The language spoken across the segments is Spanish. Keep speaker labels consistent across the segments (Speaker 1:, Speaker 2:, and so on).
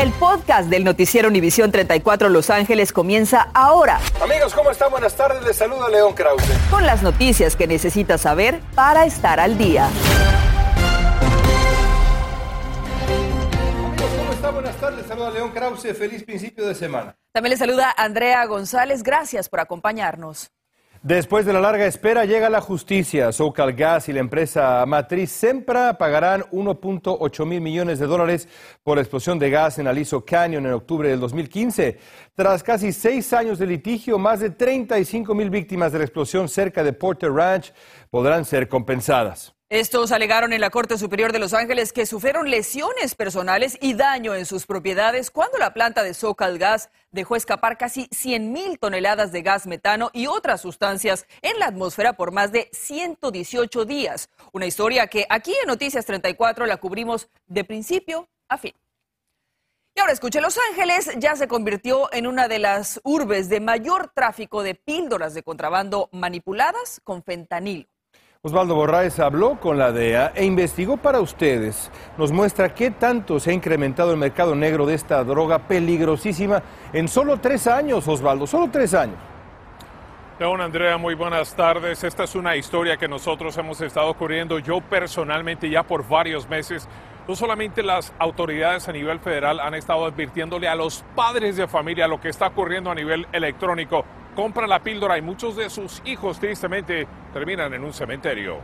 Speaker 1: El podcast del noticiero Univisión 34 Los Ángeles comienza ahora.
Speaker 2: Amigos, ¿cómo están? Buenas tardes. Les saluda León Krause.
Speaker 1: Con las noticias que necesitas saber para estar al día.
Speaker 2: Amigos, ¿cómo están? Buenas tardes. Les saluda León Krause. Feliz principio de semana.
Speaker 1: También le saluda Andrea González. Gracias por acompañarnos.
Speaker 2: Después de la larga espera llega la justicia. SoCal Gas y la empresa matriz Sempra pagarán 1.8 mil millones de dólares por la explosión de gas en Aliso Canyon en octubre del 2015. Tras casi seis años de litigio, más de 35 mil víctimas de la explosión cerca de Porter Ranch podrán ser compensadas.
Speaker 1: Estos alegaron en la Corte Superior de Los Ángeles que sufrieron lesiones personales y daño en sus propiedades cuando la planta de Socal Gas dejó escapar casi 100 mil toneladas de gas metano y otras sustancias en la atmósfera por más de 118 días. Una historia que aquí en Noticias 34 la cubrimos de principio a fin. Y ahora escuche, Los Ángeles ya se convirtió en una de las urbes de mayor tráfico de píldoras de contrabando manipuladas con fentanilo.
Speaker 2: Osvaldo Borraes habló con la DEA e investigó para ustedes. Nos muestra qué tanto se ha incrementado el mercado negro de esta droga peligrosísima en solo tres años, Osvaldo, solo tres años.
Speaker 3: León Andrea, muy buenas tardes. Esta es una historia que nosotros hemos estado cubriendo yo personalmente ya por varios meses. No solamente las autoridades a nivel federal han estado advirtiéndole a los padres de familia lo que está ocurriendo a nivel electrónico. Compra la píldora y muchos de sus hijos tristemente terminan en un cementerio.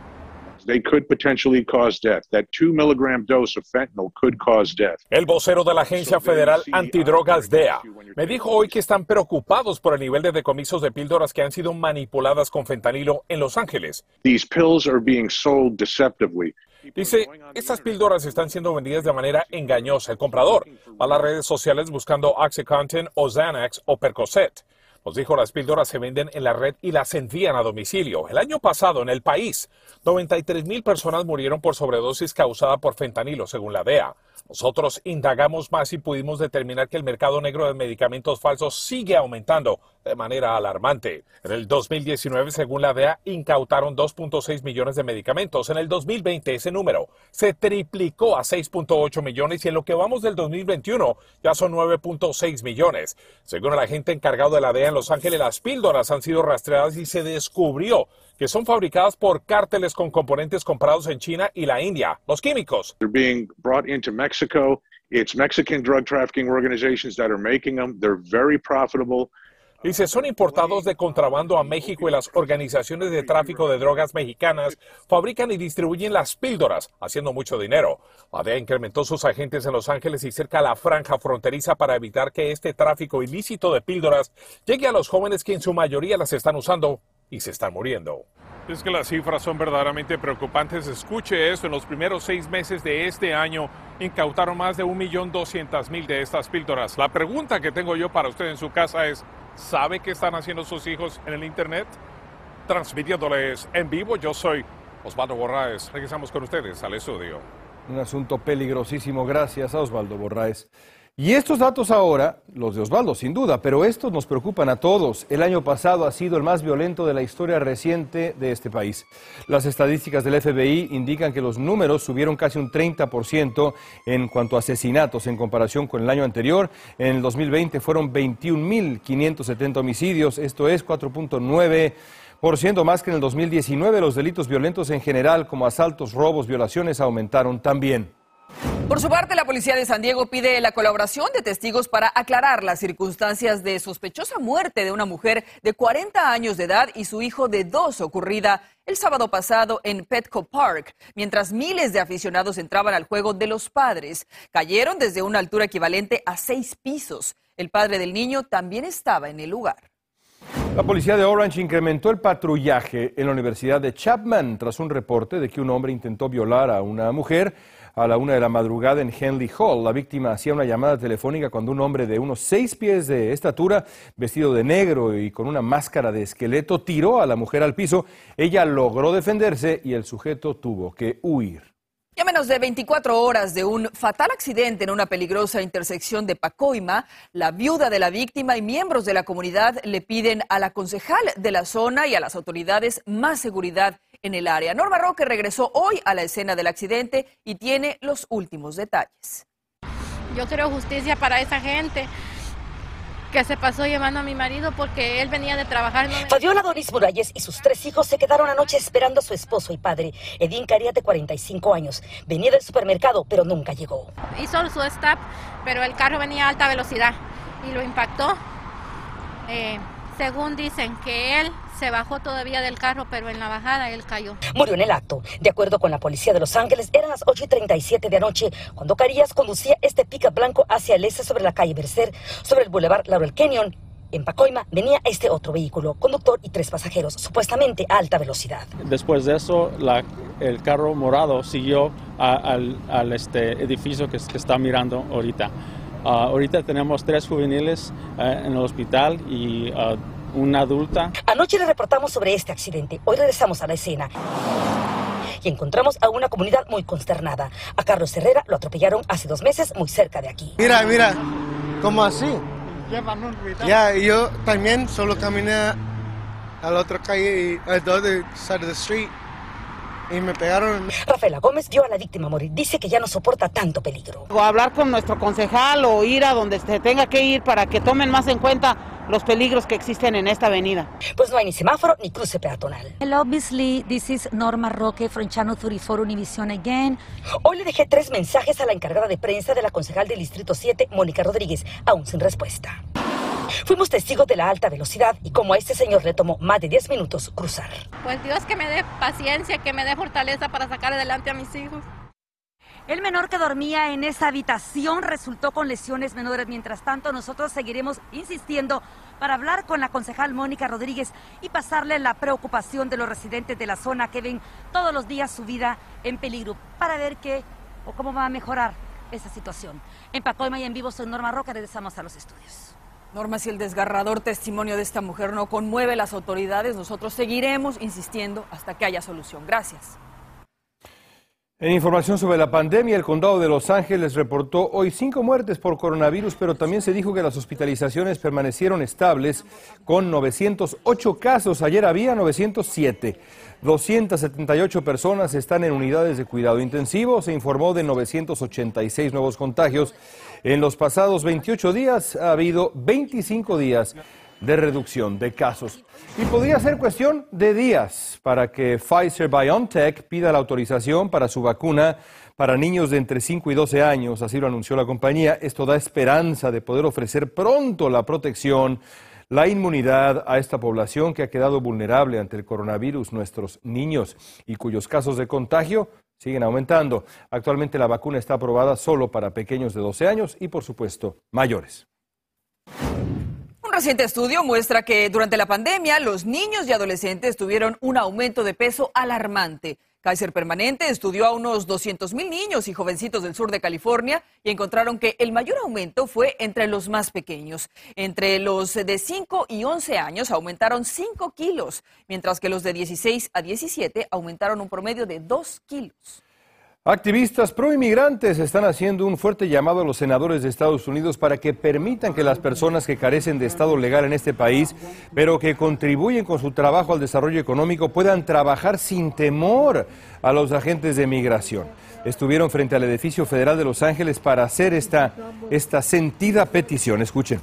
Speaker 4: They could potentially cause death. That two milligram dose of fentanyl could cause death.
Speaker 3: El vocero de la Agencia Federal Antidrogas DEA me dijo hoy que están preocupados por el nivel de decomisos de píldoras que han sido manipuladas con fentanilo en Los Ángeles.
Speaker 4: These pills are being sold deceptively.
Speaker 3: Dice, estas píldoras están siendo vendidas de manera engañosa. El comprador va a las redes sociales buscando OxyContin o Xanax o Percocet. Nos dijo, las píldoras se venden en la red y las envían a domicilio. El año pasado, en el país, 93 mil personas murieron por sobredosis causada por fentanilo, según la DEA. Nosotros indagamos más y pudimos determinar que el mercado negro de medicamentos falsos sigue aumentando de manera alarmante. En el 2019, según la DEA, incautaron 2.6 millones de medicamentos. En el 2020 ese número se triplicó a 6.8 millones y en lo que vamos del 2021 ya son 9.6 millones. Según el agente encargado de la DEA en Los Ángeles, las píldoras han sido rastreadas y se descubrió que son fabricadas por cárteles con componentes comprados en China y la India, los químicos.
Speaker 4: They're being brought into Mexico. It's Mexican drug trafficking organizations that are making them. They're very profitable.
Speaker 3: Dice, son importados de contrabando a México y las organizaciones de tráfico de drogas mexicanas fabrican y distribuyen las píldoras, haciendo mucho dinero. La DEA incrementó sus agentes en Los Ángeles y cerca a la franja fronteriza para evitar que este tráfico ilícito de píldoras llegue a los jóvenes que en su mayoría las están usando y se están muriendo. Es que las cifras son verdaderamente preocupantes. Escuche esto, en los primeros seis meses de este año incautaron más de 1.200.000 de estas píldoras. La pregunta que tengo yo para usted en su casa es, ¿sabe qué están haciendo sus hijos en el Internet? Transmitiéndoles en vivo, yo soy Osvaldo Borraes. Regresamos con ustedes al estudio.
Speaker 2: Un asunto peligrosísimo, gracias a Osvaldo Borraes. Y estos datos ahora, los de Osvaldo sin duda, pero estos nos preocupan a todos. El año pasado ha sido el más violento de la historia reciente de este país. Las estadísticas del FBI indican que los números subieron casi un 30% en cuanto a asesinatos en comparación con el año anterior. En el 2020 fueron 21.570 homicidios, esto es 4.9% más que en el 2019. Los delitos violentos en general, como asaltos, robos, violaciones, aumentaron también.
Speaker 1: Por su parte, la policía de San Diego pide la colaboración de testigos para aclarar las circunstancias de sospechosa muerte de una mujer de 40 años de edad y su hijo de dos ocurrida el sábado pasado en Petco Park, mientras miles de aficionados entraban al juego de los padres. Cayeron desde una altura equivalente a seis pisos. El padre del niño también estaba en el lugar.
Speaker 2: La policía de Orange incrementó el patrullaje en la Universidad de Chapman tras un reporte de que un hombre intentó violar a una mujer a la una de la madrugada en Henley Hall. La víctima hacía una llamada telefónica cuando un hombre de unos seis pies de estatura, vestido de negro y con una máscara de esqueleto, tiró a la mujer al piso. Ella logró defenderse y el sujeto tuvo que huir.
Speaker 1: Y a menos de 24 horas de un fatal accidente en una peligrosa intersección de Pacoima, la viuda de la víctima y miembros de la comunidad le piden a la concejal de la zona y a las autoridades más seguridad en el área. Norma Roque regresó hoy a la escena del accidente y tiene los últimos detalles.
Speaker 5: Yo quiero justicia para esa gente que se pasó llevando a mi marido porque él venía de trabajar.
Speaker 6: Fabiola Doris Muralles y sus tres hijos se quedaron anoche esperando a su esposo y padre, Edín Carías, de 45 años. Venía del supermercado, pero nunca llegó.
Speaker 5: Hizo su stop, pero el carro venía a alta velocidad y lo impactó. Eh, según dicen que él se bajó todavía del carro, pero en la bajada él cayó.
Speaker 6: Murió en el acto. De acuerdo con la policía de Los Ángeles, eran las 8 y 37 de anoche cuando Carías conducía este pica blanco hacia el este sobre la calle Bercer, sobre el Boulevard Laurel Canyon. En Pacoima venía este otro vehículo, conductor y tres pasajeros, supuestamente a alta velocidad.
Speaker 7: Después de eso, el carro morado siguió al, este edificio que, está mirando ahorita. Ah, ahorita tenemos tres juveniles eh, en el hospital y uh, una adulta.
Speaker 6: Anoche le reportamos sobre este accidente. Hoy regresamos a la escena. Y encontramos a una comunidad muy consternada. A Carlos Herrera lo atropellaron hace dos meses muy cerca de aquí.
Speaker 8: Mira, mira, ¿cómo así? Ya, yo también solo caminé a la otra calle, al other side of the street y me pegaron.
Speaker 6: Rafaela Gómez vio a la víctima morir. Dice que ya no soporta tanto peligro.
Speaker 9: O hablar con nuestro concejal o ir a donde se tenga que ir para que tomen más en cuenta los peligros que existen en esta avenida.
Speaker 6: Pues no hay ni semáforo ni cruce peatonal.
Speaker 10: Hello, obviously, this is Norma Roque from Channel 34 Univision again.
Speaker 6: Hoy le dejé tres mensajes a la encargada de prensa de la concejal del Distrito 7, Mónica Rodríguez, aún sin respuesta. Fuimos testigos de la alta velocidad y como a este señor le tomó más de 10 minutos cruzar.
Speaker 5: Pues Dios que me dé paciencia, que me dé fortaleza para sacar adelante a mis hijos.
Speaker 10: El menor que dormía en esa habitación resultó con lesiones menores. Mientras tanto, nosotros seguiremos insistiendo para hablar con la concejal Mónica Rodríguez y pasarle la preocupación de los residentes de la zona que ven todos los días su vida en peligro para ver qué o cómo va a mejorar esa situación. En Pacoima y en vivo soy Norma Roca, regresamos a los estudios.
Speaker 1: Norma, si el desgarrador testimonio de esta mujer no conmueve a las autoridades, nosotros seguiremos insistiendo hasta que haya solución. Gracias.
Speaker 2: En información sobre la pandemia, el condado de Los Ángeles reportó hoy cinco muertes por coronavirus, pero también se dijo que las hospitalizaciones permanecieron estables con 908 casos. Ayer había 907. 278 personas están en unidades de cuidado intensivo. Se informó de 986 nuevos contagios. En los pasados 28 días ha habido 25 días de reducción de casos. Y podría ser cuestión de días para que Pfizer BioNTech pida la autorización para su vacuna para niños de entre 5 y 12 años, así lo anunció la compañía. Esto da esperanza de poder ofrecer pronto la protección, la inmunidad a esta población que ha quedado vulnerable ante el coronavirus, nuestros niños y cuyos casos de contagio siguen aumentando. Actualmente la vacuna está aprobada solo para pequeños de 12 años y, por supuesto, mayores.
Speaker 1: Reciente estudio muestra que durante la pandemia los niños y adolescentes tuvieron un aumento de peso alarmante. Kaiser Permanente estudió a unos 200 mil niños y jovencitos del sur de California y encontraron que el mayor aumento fue entre los más pequeños. Entre los de 5 y 11 años aumentaron 5 kilos, mientras que los de 16 a 17 aumentaron un promedio de 2 kilos.
Speaker 2: Activistas proinmigrantes están haciendo un fuerte llamado a los senadores de Estados Unidos para que permitan que las personas que carecen de estado legal en este país, pero que contribuyen con su trabajo al desarrollo económico, puedan trabajar sin temor a los agentes de migración. Estuvieron frente al edificio federal de Los Ángeles para hacer esta, esta sentida petición. Escuchen.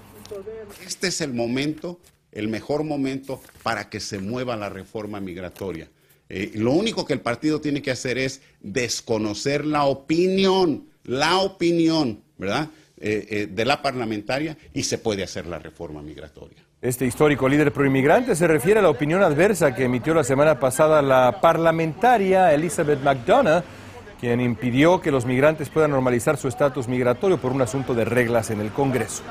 Speaker 11: Este es el momento, el mejor momento para que se mueva la reforma migratoria eh, lo único que el partido tiene que hacer es desconocer la opinión, la opinión, ¿verdad? Eh, eh, de la parlamentaria y se puede hacer la reforma migratoria.
Speaker 2: Este histórico líder proinmigrante se refiere a la opinión adversa que emitió la semana pasada la parlamentaria Elizabeth McDonough, quien impidió que los migrantes puedan normalizar su estatus migratorio por un asunto de reglas en el Congreso.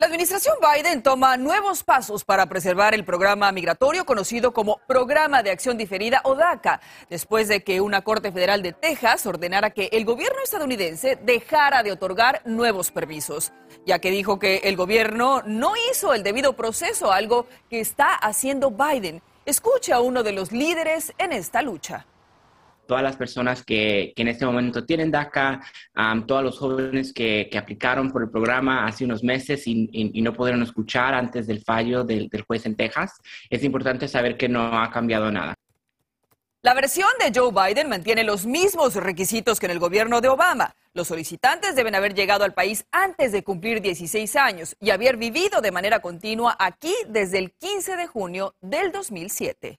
Speaker 1: La administración Biden toma nuevos pasos para preservar el programa migratorio conocido como Programa de Acción Diferida o DACA, después de que una Corte Federal de Texas ordenara que el gobierno estadounidense dejara de otorgar nuevos permisos, ya que dijo que el gobierno no hizo el debido proceso, algo que está haciendo Biden. Escucha a uno de los líderes en esta lucha
Speaker 12: todas las personas que, en este momento tienen DACA, todos los jóvenes que, aplicaron por el programa hace unos meses y, no pudieron escuchar antes del fallo del, juez en Texas. Es importante saber que no ha cambiado nada.
Speaker 1: La versión de Joe Biden mantiene los mismos requisitos que en el gobierno de Obama. Los solicitantes deben haber llegado al país antes de cumplir 16 años y haber vivido de manera continua aquí desde el 15 de junio del 2007.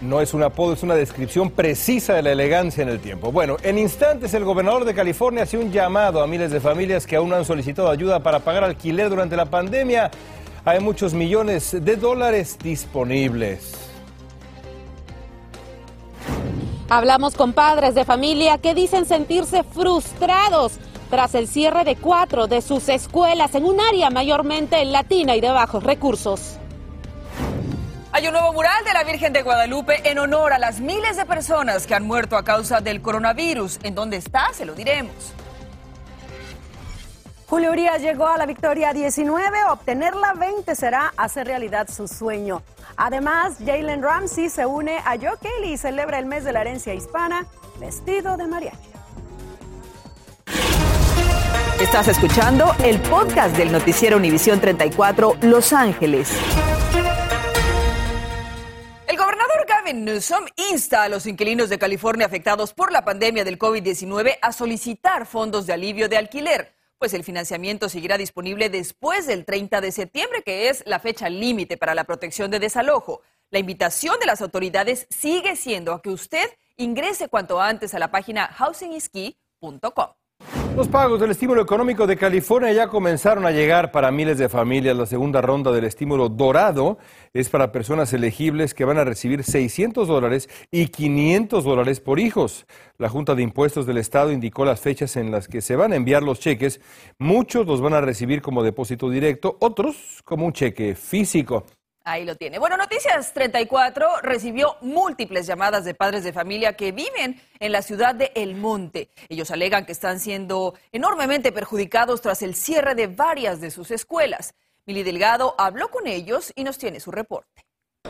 Speaker 2: No es un apodo, es una descripción precisa de la elegancia en el tiempo. Bueno, en instantes el gobernador de California hace un llamado a miles de familias que aún no han solicitado ayuda para pagar alquiler durante la pandemia. Hay muchos millones de dólares disponibles.
Speaker 13: Hablamos con padres de familia que dicen sentirse frustrados tras el cierre de cuatro de sus escuelas en un área mayormente latina y de bajos recursos.
Speaker 1: Hay un nuevo mural de la Virgen de Guadalupe en honor a las miles de personas que han muerto a causa del coronavirus. ¿En dónde está? Se lo diremos.
Speaker 14: Julio Urias llegó a la victoria 19, obtenerla 20 será hacer realidad su sueño. Además, Jalen Ramsey se une a Joe Kelly y celebra el mes de la herencia hispana vestido de mariachi.
Speaker 1: Estás escuchando el podcast del noticiero Univisión 34 Los Ángeles. Gavin insta a los inquilinos de California afectados por la pandemia del COVID-19 a solicitar fondos de alivio de alquiler pues el financiamiento seguirá disponible después del 30 de septiembre, que es la fecha límite para la protección de desalojo. La invitación de las autoridades sigue siendo a que usted ingrese cuanto antes a la página housingisky.com.
Speaker 2: Los pagos del estímulo económico de California ya comenzaron a llegar para miles de familias. La segunda ronda del estímulo dorado es para personas elegibles que van a recibir 600 dólares y 500 dólares por hijos. La Junta de Impuestos del Estado indicó las fechas en las que se van a enviar los cheques. Muchos los van a recibir como depósito directo, otros como un cheque físico.
Speaker 1: Ahí lo tiene. Bueno, Noticias 34 recibió múltiples llamadas de padres de familia que viven en la ciudad de El Monte. Ellos alegan que están siendo enormemente perjudicados tras el cierre de varias de sus escuelas. Mili Delgado habló con ellos y nos tiene su reporte.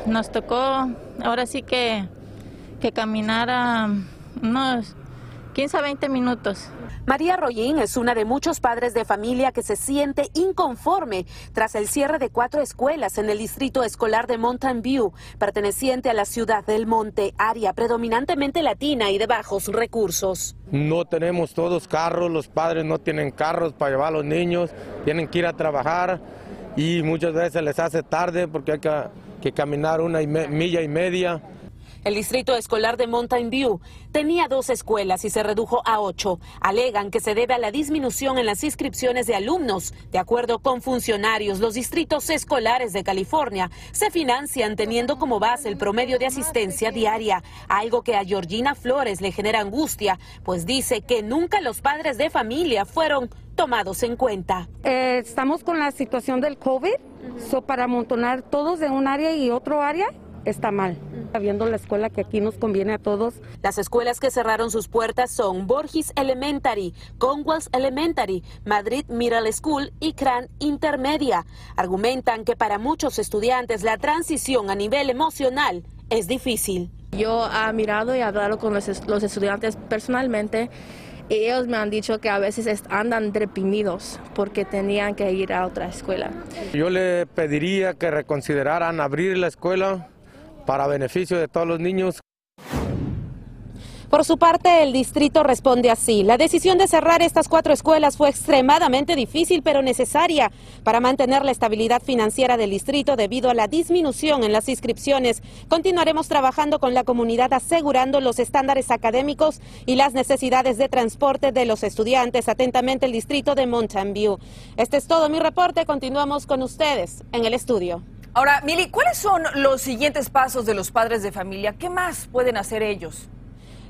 Speaker 15: Nos tocó ahora sí que, que caminar a unos 15 a 20 minutos.
Speaker 13: María Rollín es una de muchos padres de familia que se siente inconforme tras el cierre de cuatro escuelas en el distrito escolar de Mountain View, perteneciente a la ciudad del Monte, área predominantemente latina y de bajos recursos.
Speaker 16: No tenemos todos carros, los padres no tienen carros para llevar a los niños, tienen que ir a trabajar y muchas veces les hace tarde porque hay que, caminar una milla y media.
Speaker 13: El distrito escolar de Mountain View tenía dos escuelas y se redujo a ocho. Alegan que se debe a la disminución en las inscripciones de alumnos. De acuerdo con funcionarios, los distritos escolares de California se financian teniendo como base el promedio de asistencia diaria, algo que a Georgina Flores le genera angustia, pues dice que nunca los padres de familia fueron tomados en cuenta.
Speaker 17: Eh, estamos con la situación del COVID, so para amontonar todos de un área y otro área está mal. Viendo la escuela que aquí nos conviene a todos.
Speaker 13: Las escuelas que cerraron sus puertas son Borges Elementary, Conwells Elementary, Madrid Middle School y Cran Intermedia. Argumentan que para muchos estudiantes la transición a nivel emocional es difícil.
Speaker 18: Yo he mirado y hablado con los, los estudiantes personalmente y ellos me han dicho que a veces andan deprimidos porque tenían que ir a otra escuela.
Speaker 16: Yo le pediría que reconsideraran abrir la escuela para beneficio de todos los niños.
Speaker 13: Por su parte, el distrito responde así. La decisión de cerrar estas cuatro escuelas fue extremadamente difícil, pero necesaria para mantener la estabilidad financiera del distrito debido a la disminución en las inscripciones. Continuaremos trabajando con la comunidad asegurando los estándares académicos y las necesidades de transporte de los estudiantes. Atentamente, el distrito de Mountain View. Este es todo mi reporte. Continuamos con ustedes en el estudio.
Speaker 1: Ahora, Mili, ¿cuáles son los siguientes pasos de los padres de familia? ¿Qué más pueden hacer ellos?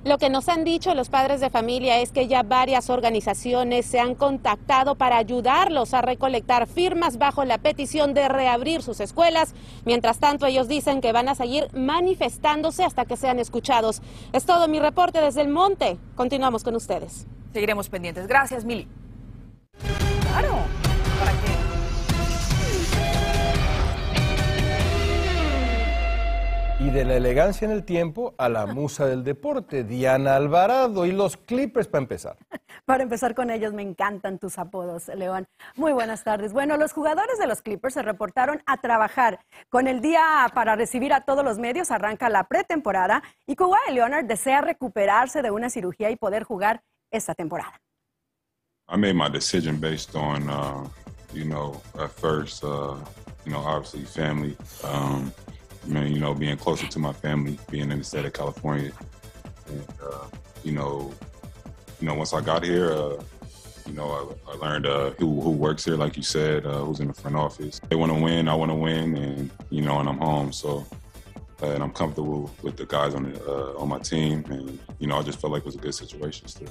Speaker 13: Lo que nos han dicho los padres de familia es que ya varias organizaciones se han contactado para ayudarlos a recolectar firmas bajo la petición de reabrir sus escuelas. Mientras tanto, ellos dicen que van a seguir manifestándose hasta que sean escuchados. Es todo mi reporte desde el monte. Continuamos con ustedes.
Speaker 1: Seguiremos pendientes. Gracias, Mili.
Speaker 2: Y de la elegancia en el tiempo a la musa del deporte, Diana Alvarado y los Clippers para empezar.
Speaker 14: Para empezar con ellos, me encantan tus apodos, León. Muy buenas tardes. Bueno, los jugadores de los Clippers se reportaron a trabajar. Con el día para recibir a todos los medios arranca la pretemporada y Kawhi Leonard desea recuperarse de una cirugía y poder jugar esta temporada.
Speaker 19: I made my decision based on, uh, you know, at first, uh, you know, obviously family. Um, you know, being closer to my family, being in the state of California, and uh, you know, you know, once I got here, uh, you know, I, I learned uh, who who works here, like you said, uh, who's in the front office. They want to win, I want to win, and you know, and I'm home, so. And I'm comfortable with the guys on the, uh, on my team, and you know, I just felt like it was a good situation still.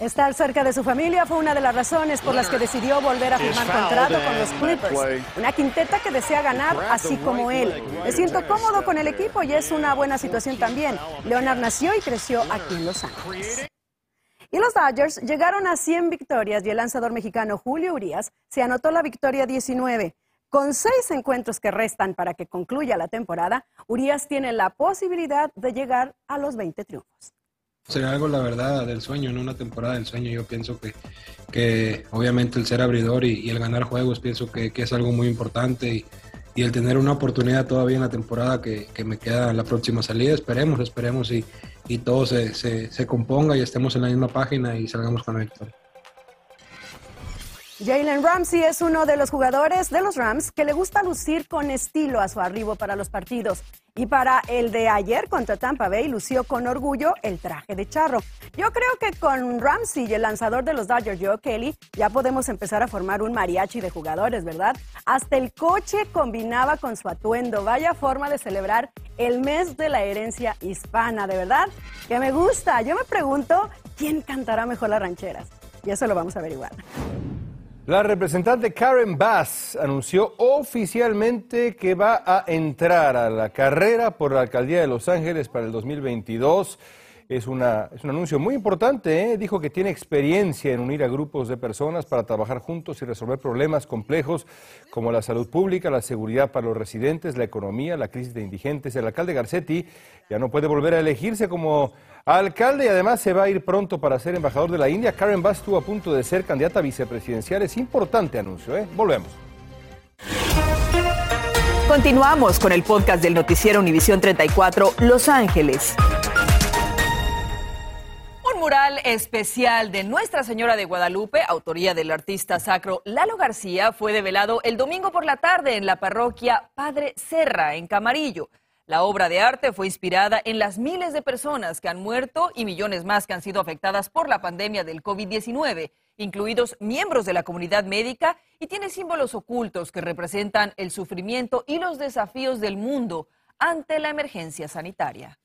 Speaker 14: Estar cerca de su familia fue una de las razones por las que decidió volver a firmar contrato con los Clippers. Una quinteta que desea ganar así como él. Me siento cómodo con el equipo y es una buena situación también. Leonard nació y creció aquí en Los Ángeles. Y los Dodgers llegaron a 100 victorias y el lanzador mexicano Julio Urias se anotó la victoria 19. Con seis encuentros que restan para que concluya la temporada, Urias tiene la posibilidad de llegar a los 20 triunfos.
Speaker 20: Sería algo, la verdad, del sueño, en una temporada del sueño. Yo pienso que, que obviamente el ser abridor y, el ganar juegos, pienso que, es algo muy importante y, el tener una oportunidad todavía en la temporada que, me queda en la próxima salida, esperemos, esperemos y, y todo se, se, se componga y estemos en la misma página y salgamos con la victoria.
Speaker 14: Jalen Ramsey es uno de los jugadores de los Rams que le gusta lucir con estilo a su arribo para los partidos. Y para el de ayer contra Tampa Bay lució con orgullo el traje de charro. Yo creo que con Ramsey y el lanzador de los Dodgers, Joe Kelly, ya podemos empezar a formar un mariachi de jugadores, ¿verdad? Hasta el coche combinaba con su atuendo. Vaya forma de celebrar el mes de la herencia hispana, ¿de verdad? Que me gusta. Yo me pregunto, ¿quién cantará mejor las rancheras? Y eso lo vamos a averiguar.
Speaker 2: La representante Karen Bass anunció oficialmente que va a entrar a la carrera por la alcaldía de Los Ángeles para el 2022. Es, una, es un anuncio muy importante. ¿eh? Dijo que tiene experiencia en unir a grupos de personas para trabajar juntos y resolver problemas complejos como la salud pública, la seguridad para los residentes, la economía, la crisis de indigentes. El alcalde Garcetti ya no puede volver a elegirse como Alcalde y además se va a ir pronto para ser embajador de la India. Karen Bass estuvo a punto de ser candidata vicepresidencial. Es importante anuncio, ¿eh? Volvemos.
Speaker 1: Continuamos con el podcast del noticiero Univisión 34 Los Ángeles. Mural especial de Nuestra Señora de Guadalupe, autoría del artista sacro Lalo García, fue develado el domingo por la tarde en la parroquia Padre Serra, en Camarillo. La obra de arte fue inspirada en las miles de personas que han muerto y millones más que han sido afectadas por la pandemia del COVID-19, incluidos miembros de la comunidad médica, y tiene símbolos ocultos que representan el sufrimiento y los desafíos del mundo ante la emergencia sanitaria.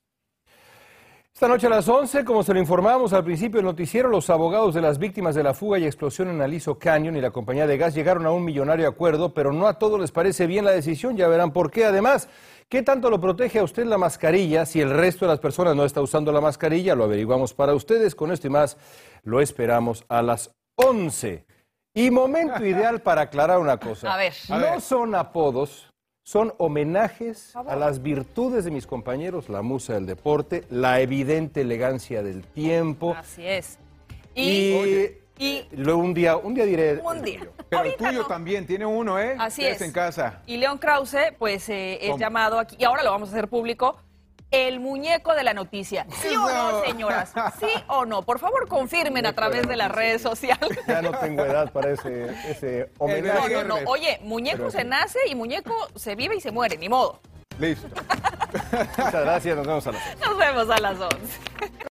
Speaker 2: Esta noche a las 11, como se lo informamos al principio del noticiero, los abogados de las víctimas de la fuga y explosión en Aliso Canyon y la compañía de gas llegaron a un millonario acuerdo, pero no a todos les parece bien la decisión, ya verán por qué. Además, ¿Qué tanto lo protege a usted la mascarilla si el resto de las personas no está usando la mascarilla? Lo averiguamos para ustedes. Con esto y más lo esperamos a las 11. Y momento ideal para aclarar una cosa.
Speaker 1: A ver.
Speaker 2: No son apodos, son homenajes a las virtudes de mis compañeros, la musa del deporte, la evidente elegancia del tiempo.
Speaker 1: Así es.
Speaker 2: Y, y luego un día, un día diré.
Speaker 1: Un día.
Speaker 21: Pero el tuyo también, tiene uno, ¿eh?
Speaker 1: Así es.
Speaker 21: en casa.
Speaker 1: Y León Krause, pues eh, es llamado aquí, y ahora lo vamos a hacer público, el muñeco de la noticia. ¿Sí o no, señoras? ¿Sí o no? Por favor, confirmen a través de las redes sociales.
Speaker 2: Ya no tengo edad para ese, ese homenaje.
Speaker 1: No, no, no. Oye, muñeco se nace y muñeco se vive y se muere, ni modo.
Speaker 2: Listo. Muchas gracias, nos vemos a las 11.
Speaker 1: Nos vemos a las 11.